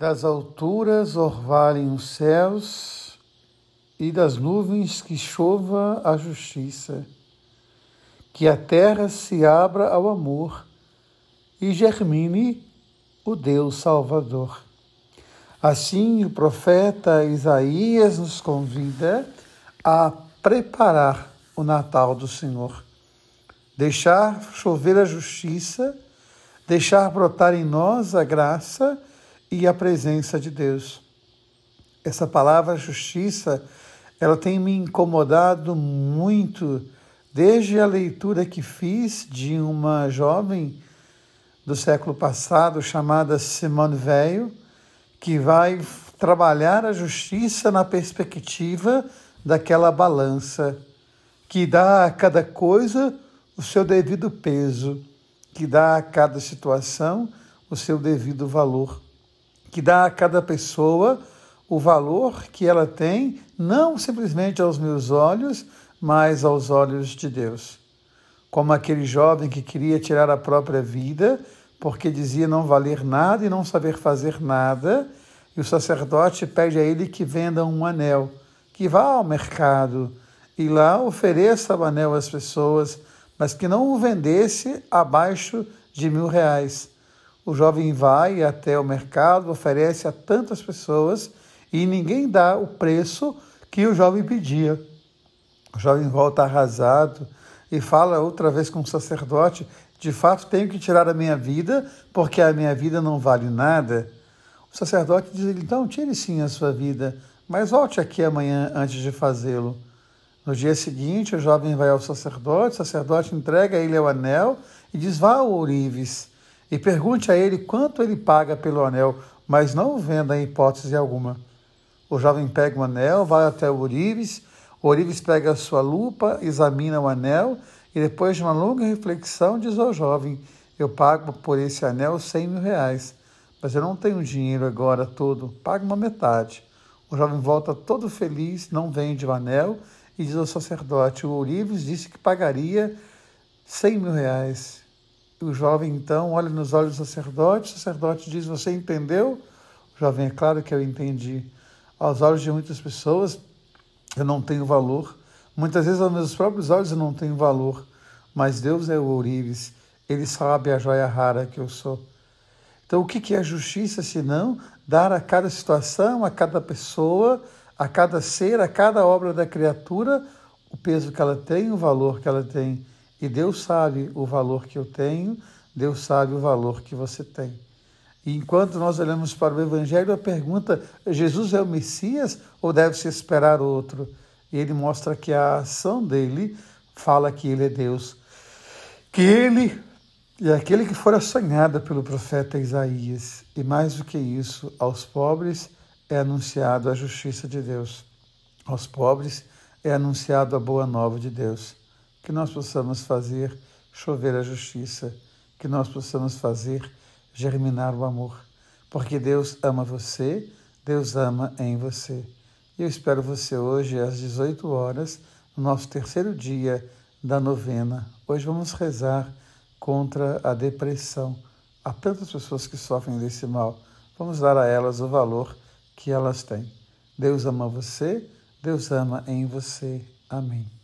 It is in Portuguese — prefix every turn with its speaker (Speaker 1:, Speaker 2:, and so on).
Speaker 1: Das alturas orvalhem os céus e das nuvens que chova a justiça. Que a terra se abra ao amor e germine o Deus Salvador. Assim, o profeta Isaías nos convida a preparar o Natal do Senhor, deixar chover a justiça, deixar brotar em nós a graça e a presença de Deus. Essa palavra justiça, ela tem me incomodado muito desde a leitura que fiz de uma jovem do século passado chamada Simone Veil, que vai trabalhar a justiça na perspectiva daquela balança que dá a cada coisa o seu devido peso, que dá a cada situação o seu devido valor que dá a cada pessoa o valor que ela tem, não simplesmente aos meus olhos, mas aos olhos de Deus. Como aquele jovem que queria tirar a própria vida, porque dizia não valer nada e não saber fazer nada, e o sacerdote pede a ele que venda um anel, que vá ao mercado e lá ofereça o anel às pessoas, mas que não o vendesse abaixo de mil reais o jovem vai até o mercado, oferece a tantas pessoas e ninguém dá o preço que o jovem pedia. O jovem volta arrasado e fala outra vez com o sacerdote: de fato tenho que tirar a minha vida porque a minha vida não vale nada. O sacerdote diz: então tire sim a sua vida, mas volte aqui amanhã antes de fazê-lo. No dia seguinte, o jovem vai ao sacerdote, o sacerdote entrega a ele o anel e diz: vá ao ourives e pergunte a ele quanto ele paga pelo anel, mas não venda em hipótese alguma. O jovem pega o anel, vai até o Orives, o Orives pega a sua lupa, examina o anel e depois de uma longa reflexão diz ao jovem, eu pago por esse anel cem mil reais, mas eu não tenho dinheiro agora todo, paga uma metade. O jovem volta todo feliz, não vende o anel e diz ao sacerdote, o Orives disse que pagaria cem mil reais. O jovem então olha nos olhos do sacerdote, o sacerdote diz: Você entendeu? O jovem, é claro que eu entendi. Aos olhos de muitas pessoas, eu não tenho valor. Muitas vezes, aos meus próprios olhos, eu não tenho valor. Mas Deus é o ourives, Ele sabe a joia rara que eu sou. Então, o que é justiça se não dar a cada situação, a cada pessoa, a cada ser, a cada obra da criatura o peso que ela tem, o valor que ela tem? E Deus sabe o valor que eu tenho, Deus sabe o valor que você tem. E enquanto nós olhamos para o Evangelho, a pergunta: Jesus é o Messias ou deve-se esperar outro? E ele mostra que a ação dele fala que ele é Deus. Que ele é aquele que fora sonhado pelo profeta Isaías. E mais do que isso, aos pobres é anunciado a justiça de Deus. Aos pobres é anunciado a boa nova de Deus que nós possamos fazer chover a justiça, que nós possamos fazer germinar o amor, porque Deus ama você, Deus ama em você. Eu espero você hoje às 18 horas, no nosso terceiro dia da novena. Hoje vamos rezar contra a depressão. Há tantas pessoas que sofrem desse mal. Vamos dar a elas o valor que elas têm. Deus ama você, Deus ama em você. Amém.